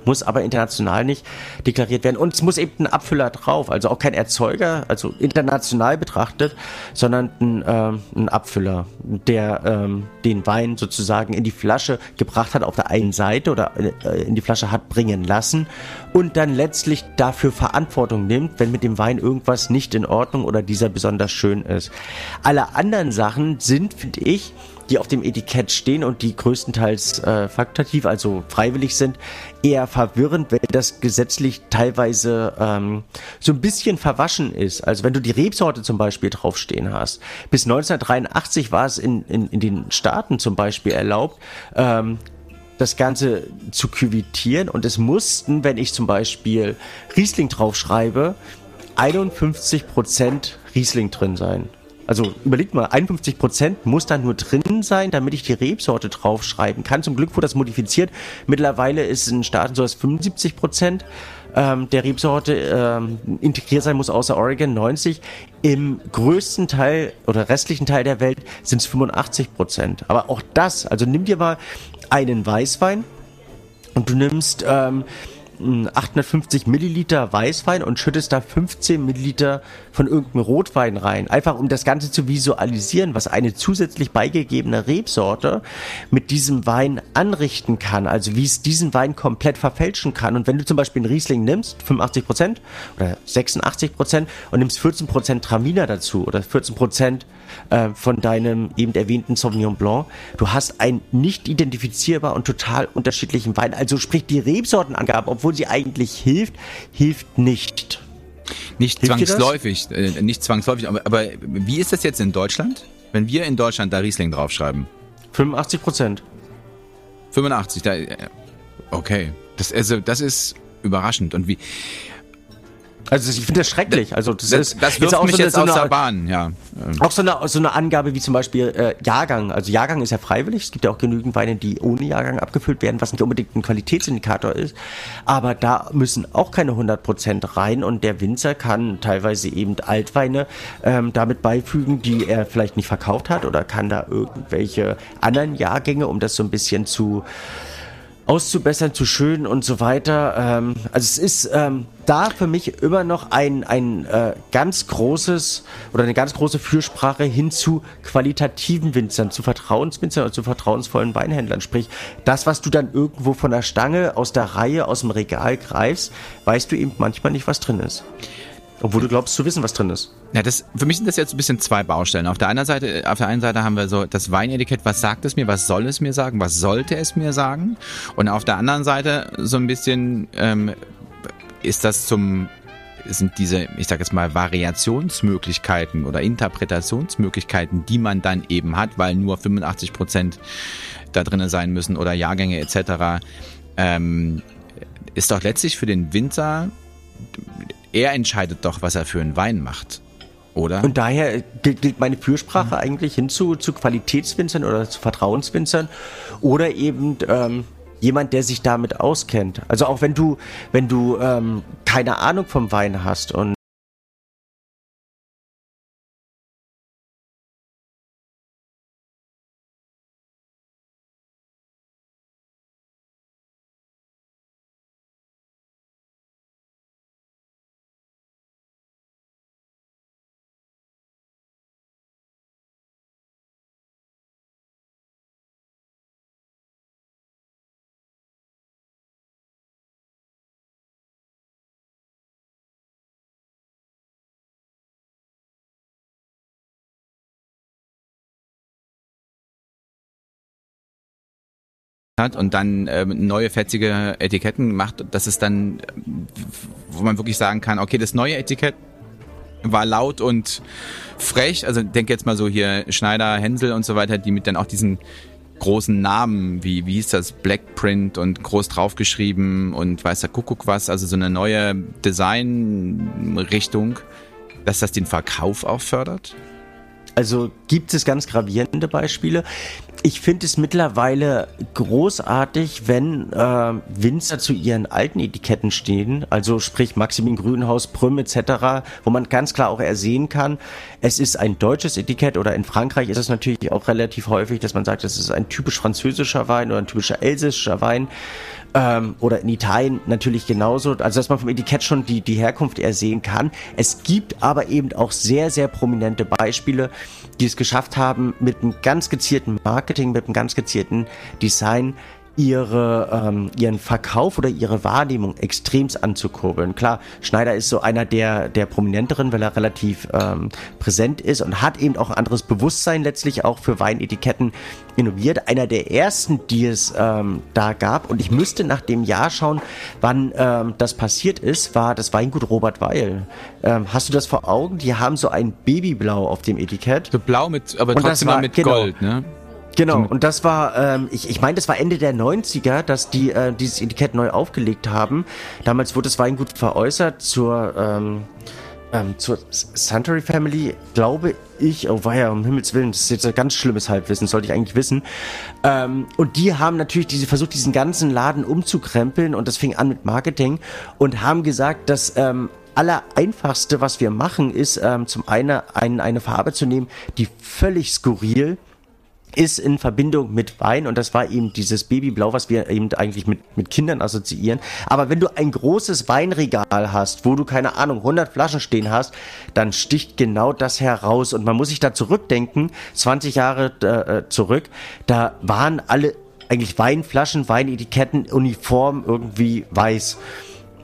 muss aber international nicht deklariert werden. Und es muss eben ein Abfüller drauf, also auch kein Erzeuger, also international betrachtet, sondern ein, ähm, ein Abfüller, der ähm, den Wein sozusagen in die Flasche gebracht hat auf der einen Seite oder äh, in die Flasche hat bringen lassen und dann letztlich dafür Verantwortung nimmt, wenn mit dem Wein irgendwas nicht in Ordnung oder dieser besonders schön ist. Alle anderen Sachen sind, finde ich, die auf dem Etikett stehen und die größtenteils äh, fakultativ, also freiwillig sind, eher verwirrend, weil das gesetzlich teilweise ähm, so ein bisschen verwaschen ist. Also wenn du die Rebsorte zum Beispiel draufstehen hast. Bis 1983 war es in, in, in den Staaten zum Beispiel erlaubt, ähm, das Ganze zu küvitieren und es mussten, wenn ich zum Beispiel Riesling draufschreibe, 51% Riesling drin sein. Also überlegt mal, 51% muss da nur drin sein, damit ich die Rebsorte draufschreiben kann. Zum Glück wurde das modifiziert. Mittlerweile ist in Staaten so, dass 75% ähm, der Rebsorte ähm, integriert sein muss, außer Oregon 90. Im größten Teil oder restlichen Teil der Welt sind es 85%. Aber auch das, also nimm dir mal einen Weißwein und du nimmst... Ähm, 850 Milliliter Weißwein und schüttest da 15 Milliliter von irgendeinem Rotwein rein. Einfach um das Ganze zu visualisieren, was eine zusätzlich beigegebene Rebsorte mit diesem Wein anrichten kann. Also wie es diesen Wein komplett verfälschen kann. Und wenn du zum Beispiel einen Riesling nimmst, 85 Prozent oder 86 Prozent und nimmst 14 Prozent Traminer dazu oder 14 Prozent äh, von deinem eben erwähnten Sauvignon Blanc. Du hast einen nicht identifizierbar und total unterschiedlichen Wein. Also sprich die Rebsortenangabe, obwohl sie eigentlich hilft, hilft nicht. Nicht hilft zwangsläufig, äh, nicht zwangsläufig, aber, aber wie ist das jetzt in Deutschland? Wenn wir in Deutschland da Riesling draufschreiben? 85 Prozent. 85, da, äh, okay. Das, also, das ist überraschend. Und wie, also ich finde das schrecklich. Also das, das ist das wirft auch mich so eine, jetzt aus der Bahn, ja. Auch so eine, so eine Angabe wie zum Beispiel äh, Jahrgang. Also Jahrgang ist ja freiwillig. Es gibt ja auch genügend Weine, die ohne Jahrgang abgefüllt werden, was nicht unbedingt ein Qualitätsindikator ist. Aber da müssen auch keine 100% rein und der Winzer kann teilweise eben Altweine ähm, damit beifügen, die er vielleicht nicht verkauft hat oder kann da irgendwelche anderen Jahrgänge, um das so ein bisschen zu auszubessern, zu schön und so weiter. Ähm, also es ist ähm, da für mich immer noch ein, ein äh, ganz großes oder eine ganz große Fürsprache hin zu qualitativen Winzern, zu Vertrauenswinzern und zu vertrauensvollen Weinhändlern. Sprich, das, was du dann irgendwo von der Stange, aus der Reihe, aus dem Regal greifst, weißt du eben manchmal nicht, was drin ist. Obwohl du glaubst zu wissen, was drin ist. Ja, das, für mich sind das jetzt ein bisschen zwei Baustellen. Auf der einen Seite, auf der einen Seite haben wir so das Weinetikett, was sagt es mir, was soll es mir sagen, was sollte es mir sagen? Und auf der anderen Seite so ein bisschen ähm, ist das zum sind diese, ich sage jetzt mal, Variationsmöglichkeiten oder Interpretationsmöglichkeiten, die man dann eben hat, weil nur 85 Prozent da drinnen sein müssen oder Jahrgänge etc. Ähm, ist doch letztlich für den Winzer er entscheidet doch, was er für einen Wein macht. Oder? Und daher gilt meine Fürsprache mhm. eigentlich hinzu zu Qualitätswinzern oder zu Vertrauenswinzern oder eben ähm, jemand, der sich damit auskennt. Also auch wenn du, wenn du ähm, keine Ahnung vom Wein hast und hat und dann ähm, neue fetzige Etiketten macht, das ist dann, wo man wirklich sagen kann, okay, das neue Etikett war laut und frech. Also denk jetzt mal so hier Schneider, Hänsel und so weiter, die mit dann auch diesen großen Namen, wie, wie hieß das, Blackprint und groß draufgeschrieben und weiß der Kuckuck was, also so eine neue Designrichtung, dass das den Verkauf auch fördert? Also gibt es ganz gravierende Beispiele. Ich finde es mittlerweile großartig, wenn äh, Winzer zu ihren alten Etiketten stehen, also sprich Maximin Grünhaus, Prüm etc., wo man ganz klar auch ersehen kann, es ist ein deutsches Etikett oder in Frankreich ist es natürlich auch relativ häufig, dass man sagt, es ist ein typisch französischer Wein oder ein typischer elsässischer Wein ähm, oder in Italien natürlich genauso, also dass man vom Etikett schon die, die Herkunft ersehen kann. Es gibt aber eben auch sehr, sehr prominente Beispiele, die es geschafft haben, mit einem ganz gezielten Marketing, mit einem ganz gezielten Design ihre, ähm, ihren Verkauf oder ihre Wahrnehmung extremst anzukurbeln. Klar, Schneider ist so einer der, der prominenteren, weil er relativ ähm, präsent ist und hat eben auch ein anderes Bewusstsein letztlich auch für Weinetiketten innoviert. Einer der ersten, die es ähm, da gab und ich müsste nach dem Jahr schauen, wann ähm, das passiert ist, war das Weingut Robert Weil. Ähm, hast du das vor Augen? Die haben so ein Babyblau auf dem Etikett. So blau mit, aber trotzdem war, mit genau, Gold, ne? Genau, und das war, ähm, ich, ich meine, das war Ende der 90er, dass die äh, dieses Etikett neu aufgelegt haben. Damals wurde das Weingut veräußert zur, ähm, ähm, zur Suntory Family, glaube ich, oh weia, um Himmels Willen, das ist jetzt ein ganz schlimmes Halbwissen, sollte ich eigentlich wissen. Ähm, und die haben natürlich diese, versucht, diesen ganzen Laden umzukrempeln und das fing an mit Marketing und haben gesagt, dass ähm, aller einfachste, was wir machen, ist ähm, zum einen ein, eine Farbe zu nehmen, die völlig skurril ist in Verbindung mit Wein und das war eben dieses Babyblau, was wir eben eigentlich mit, mit Kindern assoziieren. Aber wenn du ein großes Weinregal hast, wo du keine Ahnung 100 Flaschen stehen hast, dann sticht genau das heraus und man muss sich da zurückdenken, 20 Jahre äh, zurück, da waren alle eigentlich Weinflaschen, Weinetiketten, Uniform irgendwie weiß.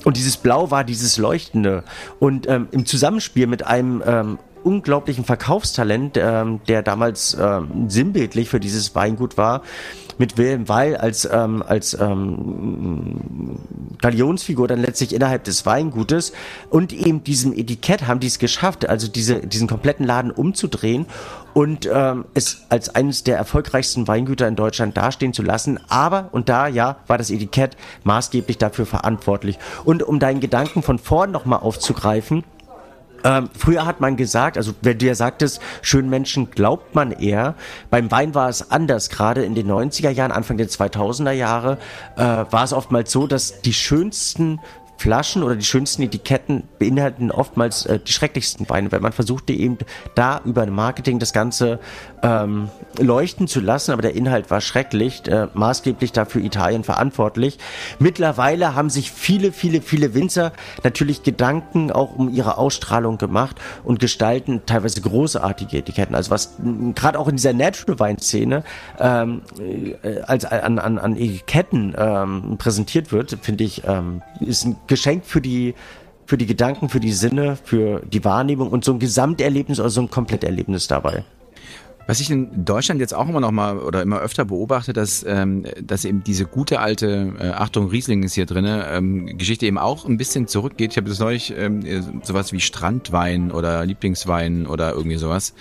Und dieses Blau war dieses Leuchtende. Und ähm, im Zusammenspiel mit einem ähm, unglaublichen Verkaufstalent, ähm, der damals ähm, sinnbildlich für dieses Weingut war, mit Wilhelm Weil als, ähm, als ähm, Galionsfigur dann letztlich innerhalb des Weingutes und eben diesem Etikett haben die es geschafft, also diese, diesen kompletten Laden umzudrehen und ähm, es als eines der erfolgreichsten Weingüter in Deutschland dastehen zu lassen. Aber, und da ja, war das Etikett maßgeblich dafür verantwortlich. Und um deinen Gedanken von vorn nochmal aufzugreifen, ähm, früher hat man gesagt, also wenn du ja sagtest, schönen Menschen glaubt man eher. Beim Wein war es anders. Gerade in den 90er Jahren, Anfang der 2000er Jahre, äh, war es oftmals so, dass die schönsten Flaschen oder die schönsten Etiketten beinhalten oftmals äh, die schrecklichsten Weine, weil man versuchte eben da über Marketing das Ganze ähm, leuchten zu lassen, aber der Inhalt war schrecklich, äh, maßgeblich dafür Italien verantwortlich. Mittlerweile haben sich viele, viele, viele Winzer natürlich Gedanken auch um ihre Ausstrahlung gemacht und gestalten teilweise großartige Etiketten. Also was gerade auch in dieser Natural Wine Szene ähm, äh, als an, an, an Etiketten ähm, präsentiert wird, finde ich, ähm, ist ein Geschenk für die für die Gedanken, für die Sinne, für die Wahrnehmung und so ein Gesamterlebnis oder so ein Kompletterlebnis dabei. Was ich in Deutschland jetzt auch immer noch mal oder immer öfter beobachte, dass, ähm, dass eben diese gute alte, äh, Achtung, Riesling ist hier drinne, ähm, Geschichte eben auch ein bisschen zurückgeht. Ich habe das neulich ähm, sowas wie Strandwein oder Lieblingswein oder irgendwie sowas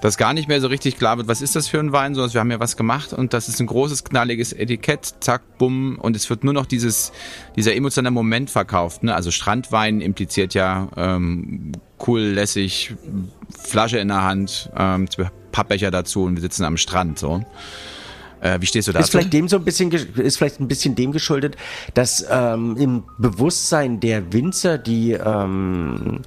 dass gar nicht mehr so richtig klar wird, was ist das für ein Wein, sondern wir haben ja was gemacht und das ist ein großes, knalliges Etikett, zack, bumm, und es wird nur noch dieses, dieser emotionale Moment verkauft. Ne? Also Strandwein impliziert ja ähm, cool, lässig, Flasche in der Hand, ähm, Pappbecher dazu und wir sitzen am Strand so. Äh, wie stehst du dazu? Ist vielleicht dem so ein bisschen ist vielleicht ein bisschen dem geschuldet, dass ähm, im Bewusstsein der Winzer die ähm,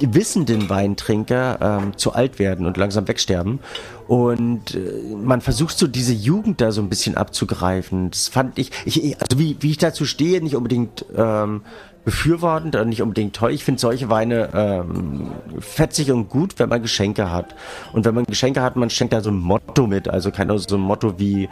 wissenden Weintrinker ähm, zu alt werden und langsam wegsterben. Und äh, man versucht so diese Jugend da so ein bisschen abzugreifen. Das fand ich, ich also wie, wie ich dazu stehe, nicht unbedingt ähm, befürwortend und nicht unbedingt toll. Ich finde solche Weine ähm, fetzig und gut, wenn man Geschenke hat. Und wenn man Geschenke hat, man schenkt da so ein Motto mit. Also kein so ein Motto wie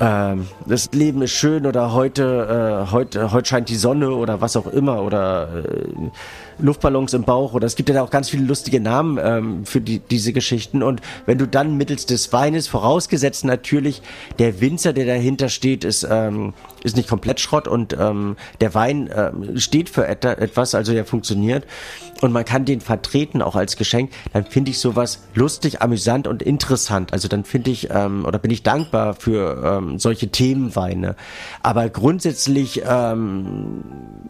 ähm, das Leben ist schön oder heute, äh, heute, heute scheint die Sonne oder was auch immer oder äh, Luftballons im Bauch oder es gibt ja auch ganz viele lustige Namen ähm, für die, diese Geschichten. Und wenn du dann mittels des Weines, vorausgesetzt natürlich der Winzer, der dahinter steht, ist, ähm, ist nicht komplett Schrott und ähm, der Wein ähm, steht für etwas, also der funktioniert und man kann den vertreten auch als Geschenk, dann finde ich sowas lustig, amüsant und interessant. Also dann finde ich ähm, oder bin ich dankbar für ähm, solche Themenweine. Aber grundsätzlich ähm,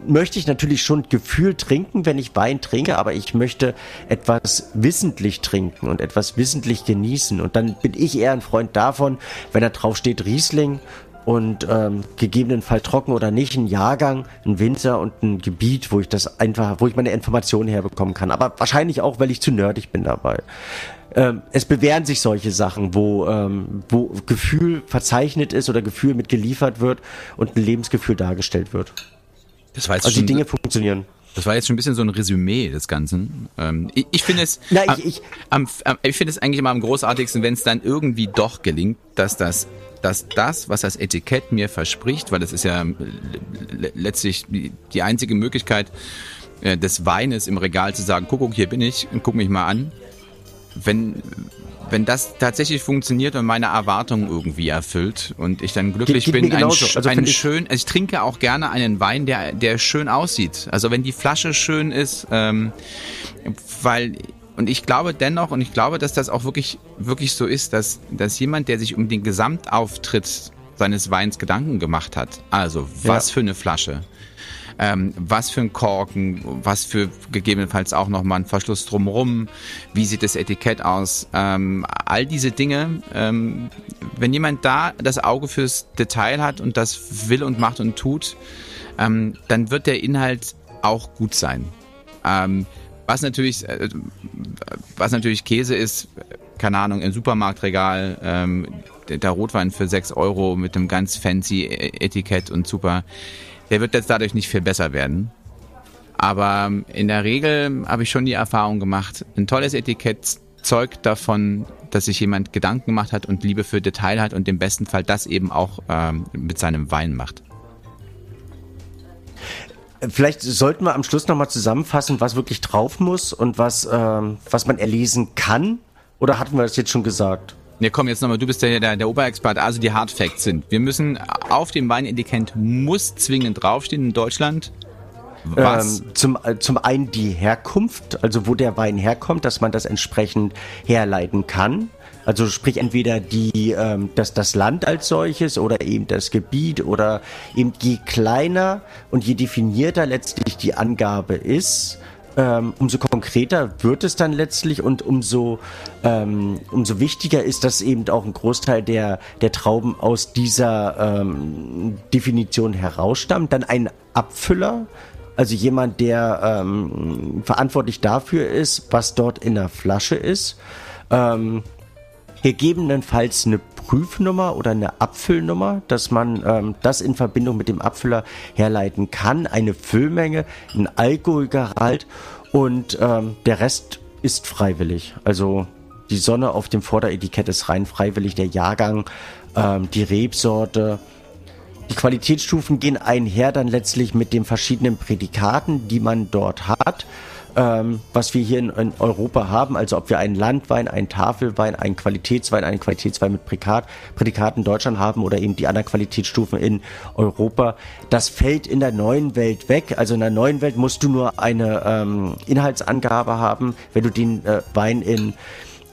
möchte ich natürlich schon Gefühl trinken, wenn ich Wein trinke, aber ich möchte etwas wissentlich trinken und etwas wissentlich genießen. Und dann bin ich eher ein Freund davon, wenn da drauf steht Riesling und ähm, gegebenenfalls trocken oder nicht, ein Jahrgang, ein Winzer und ein Gebiet, wo ich das einfach, wo ich meine Informationen herbekommen kann. Aber wahrscheinlich auch, weil ich zu nerdig bin dabei. Ähm, es bewähren sich solche Sachen, wo, ähm, wo Gefühl verzeichnet ist oder Gefühl mit geliefert wird und ein Lebensgefühl dargestellt wird. Das war jetzt also die Dinge funktionieren. Das war jetzt schon ein bisschen so ein Resümee des Ganzen. Ähm, ich, ich finde es, Na, ich, ich, am, am, ich finde es eigentlich immer am großartigsten, wenn es dann irgendwie doch gelingt, dass das dass das, was das Etikett mir verspricht, weil das ist ja letztlich die einzige Möglichkeit äh, des Weines im Regal zu sagen, guck, guck, hier bin ich und guck mich mal an. Wenn, wenn das tatsächlich funktioniert und meine Erwartungen irgendwie erfüllt und ich dann glücklich geht, geht bin, ein, also ein schön, also ich trinke auch gerne einen Wein, der, der schön aussieht. Also wenn die Flasche schön ist, ähm, weil und ich glaube dennoch, und ich glaube, dass das auch wirklich, wirklich so ist, dass, dass jemand, der sich um den Gesamtauftritt seines Weins Gedanken gemacht hat, also was ja. für eine Flasche, ähm, was für ein Korken, was für gegebenenfalls auch nochmal ein Verschluss drumherum, wie sieht das Etikett aus, ähm, all diese Dinge, ähm, wenn jemand da das Auge fürs Detail hat und das will und macht und tut, ähm, dann wird der Inhalt auch gut sein. Ähm, was natürlich, äh, was natürlich Käse ist, keine Ahnung, im Supermarktregal, ähm, der Rotwein für 6 Euro mit einem ganz fancy e-, Etikett und super, der wird jetzt dadurch nicht viel besser werden. Aber in der Regel habe ich schon die Erfahrung gemacht, ein tolles Etikett zeugt davon, dass sich jemand Gedanken gemacht hat und Liebe für Detail hat und im besten Fall das eben auch ähm, mit seinem Wein macht. Vielleicht sollten wir am Schluss nochmal zusammenfassen, was wirklich drauf muss und was, ähm, was man erlesen kann. Oder hatten wir das jetzt schon gesagt? Ne, komm, jetzt nochmal, du bist der, der, der Oberexperte, also die Hard Facts sind. Wir müssen auf dem Weinetikett muss zwingend draufstehen in Deutschland. Was? Ähm, zum, äh, zum einen die Herkunft, also wo der Wein herkommt, dass man das entsprechend herleiten kann. Also sprich entweder die, ähm, das, das Land als solches oder eben das Gebiet oder eben je kleiner und je definierter letztlich die Angabe ist, ähm, umso konkreter wird es dann letztlich und umso, ähm, umso wichtiger ist, dass eben auch ein Großteil der, der Trauben aus dieser ähm, Definition herausstammt. Dann ein Abfüller, also jemand, der ähm, verantwortlich dafür ist, was dort in der Flasche ist. Ähm, gegebenenfalls eine Prüfnummer oder eine Abfüllnummer, dass man ähm, das in Verbindung mit dem Abfüller herleiten kann, eine Füllmenge, ein Alkoholgehalt und ähm, der Rest ist freiwillig. Also die Sonne auf dem Vorderetikett ist rein freiwillig, der Jahrgang, ähm, die Rebsorte. Die Qualitätsstufen gehen einher dann letztlich mit den verschiedenen Prädikaten, die man dort hat ähm, was wir hier in, in, Europa haben, also ob wir einen Landwein, einen Tafelwein, einen Qualitätswein, einen Qualitätswein mit Prädikat, Prädikaten in Deutschland haben oder eben die anderen Qualitätsstufen in Europa, das fällt in der neuen Welt weg. Also in der neuen Welt musst du nur eine ähm, Inhaltsangabe haben, wenn du den äh, Wein in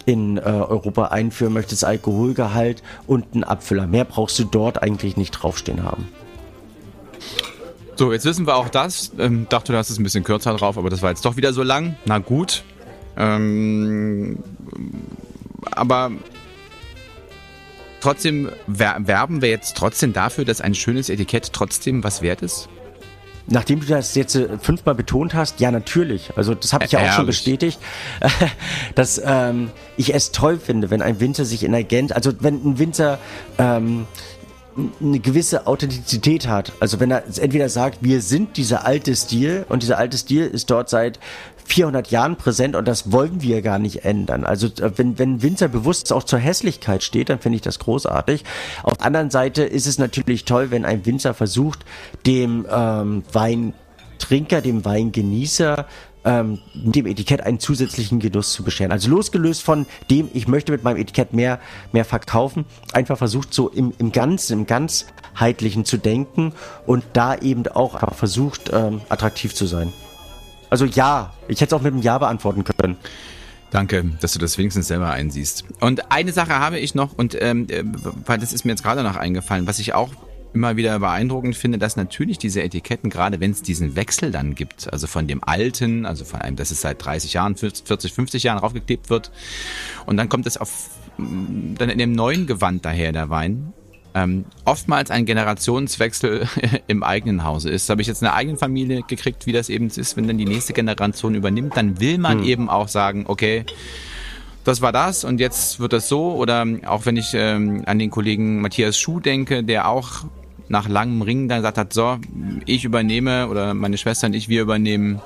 in äh, Europa einführen möchtest, Alkoholgehalt und einen Abfüller. Mehr brauchst du dort eigentlich nicht draufstehen haben. So, jetzt wissen wir auch das. Ähm, dachte, du hast es ein bisschen kürzer drauf, aber das war jetzt doch wieder so lang. Na gut. Ähm, aber trotzdem werben wir jetzt trotzdem dafür, dass ein schönes Etikett trotzdem was wert ist? Nachdem du das jetzt äh, fünfmal betont hast, ja natürlich. Also das habe ich ja auch schon bestätigt, dass ähm, ich es toll finde, wenn ein Winzer sich in der Gent, also wenn ein Winzer ähm, eine gewisse Authentizität hat. Also wenn er entweder sagt, wir sind dieser alte Stil und dieser alte Stil ist dort seit 400 Jahren präsent und das wollen wir gar nicht ändern. Also äh, wenn, wenn Winzer bewusst auch zur Hässlichkeit steht, dann finde ich das großartig. Auf der anderen Seite ist es natürlich toll, wenn ein Winzer versucht, dem ähm, Weintrinker, dem Weingenießer ähm, dem Etikett einen zusätzlichen Genuss zu bescheren. Also losgelöst von dem, ich möchte mit meinem Etikett mehr, mehr verkaufen, einfach versucht so im, im Ganzen, im ganzheitlichen zu denken und da eben auch versucht, ähm, attraktiv zu sein. Also ja, ich hätte es auch mit einem Ja beantworten können. Danke, dass du das wenigstens selber einsiehst. Und eine Sache habe ich noch, und ähm, äh, weil das ist mir jetzt gerade noch eingefallen, was ich auch immer wieder beeindruckend finde, dass natürlich diese Etiketten, gerade wenn es diesen Wechsel dann gibt, also von dem alten, also von einem, das es seit 30 Jahren, 40, 50 Jahren draufgeklebt wird, und dann kommt es auf, dann in dem neuen Gewand daher, der Wein, ähm, oftmals ein Generationswechsel im eigenen Hause ist. Habe ich jetzt eine eigene Familie gekriegt, wie das eben ist, wenn dann die nächste Generation übernimmt, dann will man hm. eben auch sagen, okay, das war das und jetzt wird das so. Oder auch wenn ich ähm, an den Kollegen Matthias Schuh denke, der auch nach langem Ringen dann gesagt hat, so, ich übernehme oder meine Schwester und ich, wir übernehmen.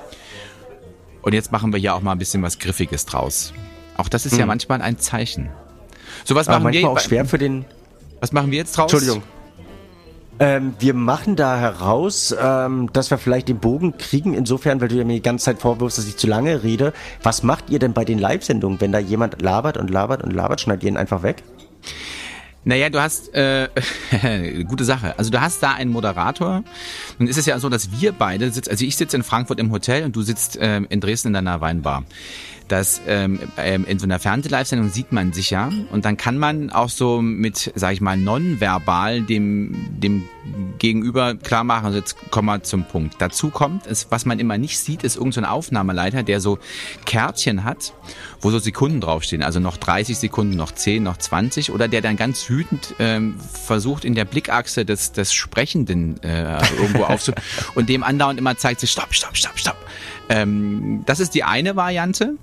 Und jetzt machen wir ja auch mal ein bisschen was Griffiges draus. Auch das ist hm. ja manchmal ein Zeichen. So was Aber machen wir auch schwer für den. Was machen wir jetzt draus? Entschuldigung. Ähm, wir machen da heraus, ähm, dass wir vielleicht den Bogen kriegen, insofern, weil du ja mir die ganze Zeit vorwirfst, dass ich zu lange rede. Was macht ihr denn bei den Live-Sendungen, wenn da jemand labert und labert und labert, schneidet ihr ihn einfach weg? Naja, du hast, äh, gute Sache. Also du hast da einen Moderator. Nun ist es ja so, dass wir beide sitzen, also ich sitze in Frankfurt im Hotel und du sitzt äh, in Dresden in deiner Weinbar. Dass ähm, ähm, in so einer Fernseh-Live-Sendung sieht man sich ja und dann kann man auch so mit, sag ich mal, nonverbal dem, dem Gegenüber klar machen, also jetzt kommen wir zum Punkt. Dazu kommt, ist, was man immer nicht sieht, ist irgendein so Aufnahmeleiter, der so Kärtchen hat, wo so Sekunden draufstehen, also noch 30 Sekunden, noch 10, noch 20 oder der dann ganz wütend ähm, versucht in der Blickachse des, des Sprechenden äh, irgendwo aufzu und dem andauernd immer zeigt sich, stopp, stopp, stopp, stopp. Ähm, das ist die eine Variante.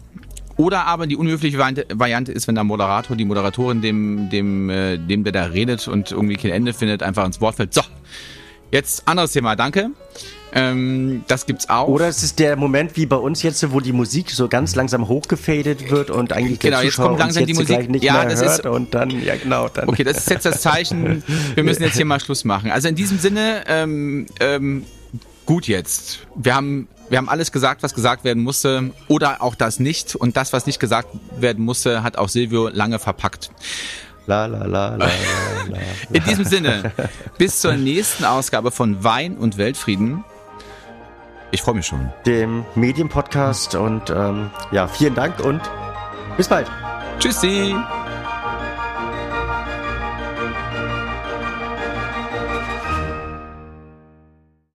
Oder aber die unhöfliche Variante ist, wenn der Moderator, die Moderatorin dem, dem, äh, dem der da redet und irgendwie kein Ende findet, einfach ins Wort fällt. So, jetzt anderes Thema, danke. Ähm, das gibt's auch. Oder es ist der Moment wie bei uns jetzt, wo die Musik so ganz langsam hochgefadet wird und eigentlich der genau, jetzt kommt langsam die Musik nicht ja, mehr das hört ist, und dann ja genau dann. Okay, das ist jetzt das Zeichen. Wir müssen jetzt hier mal Schluss machen. Also in diesem Sinne ähm, ähm, gut jetzt. Wir haben wir haben alles gesagt, was gesagt werden musste oder auch das nicht. Und das, was nicht gesagt werden musste, hat auch Silvio lange verpackt. La, la, la, la, la, In diesem Sinne, bis zur nächsten Ausgabe von Wein und Weltfrieden. Ich freue mich schon. Dem Medienpodcast und ähm, ja, vielen Dank und bis bald. Tschüssi.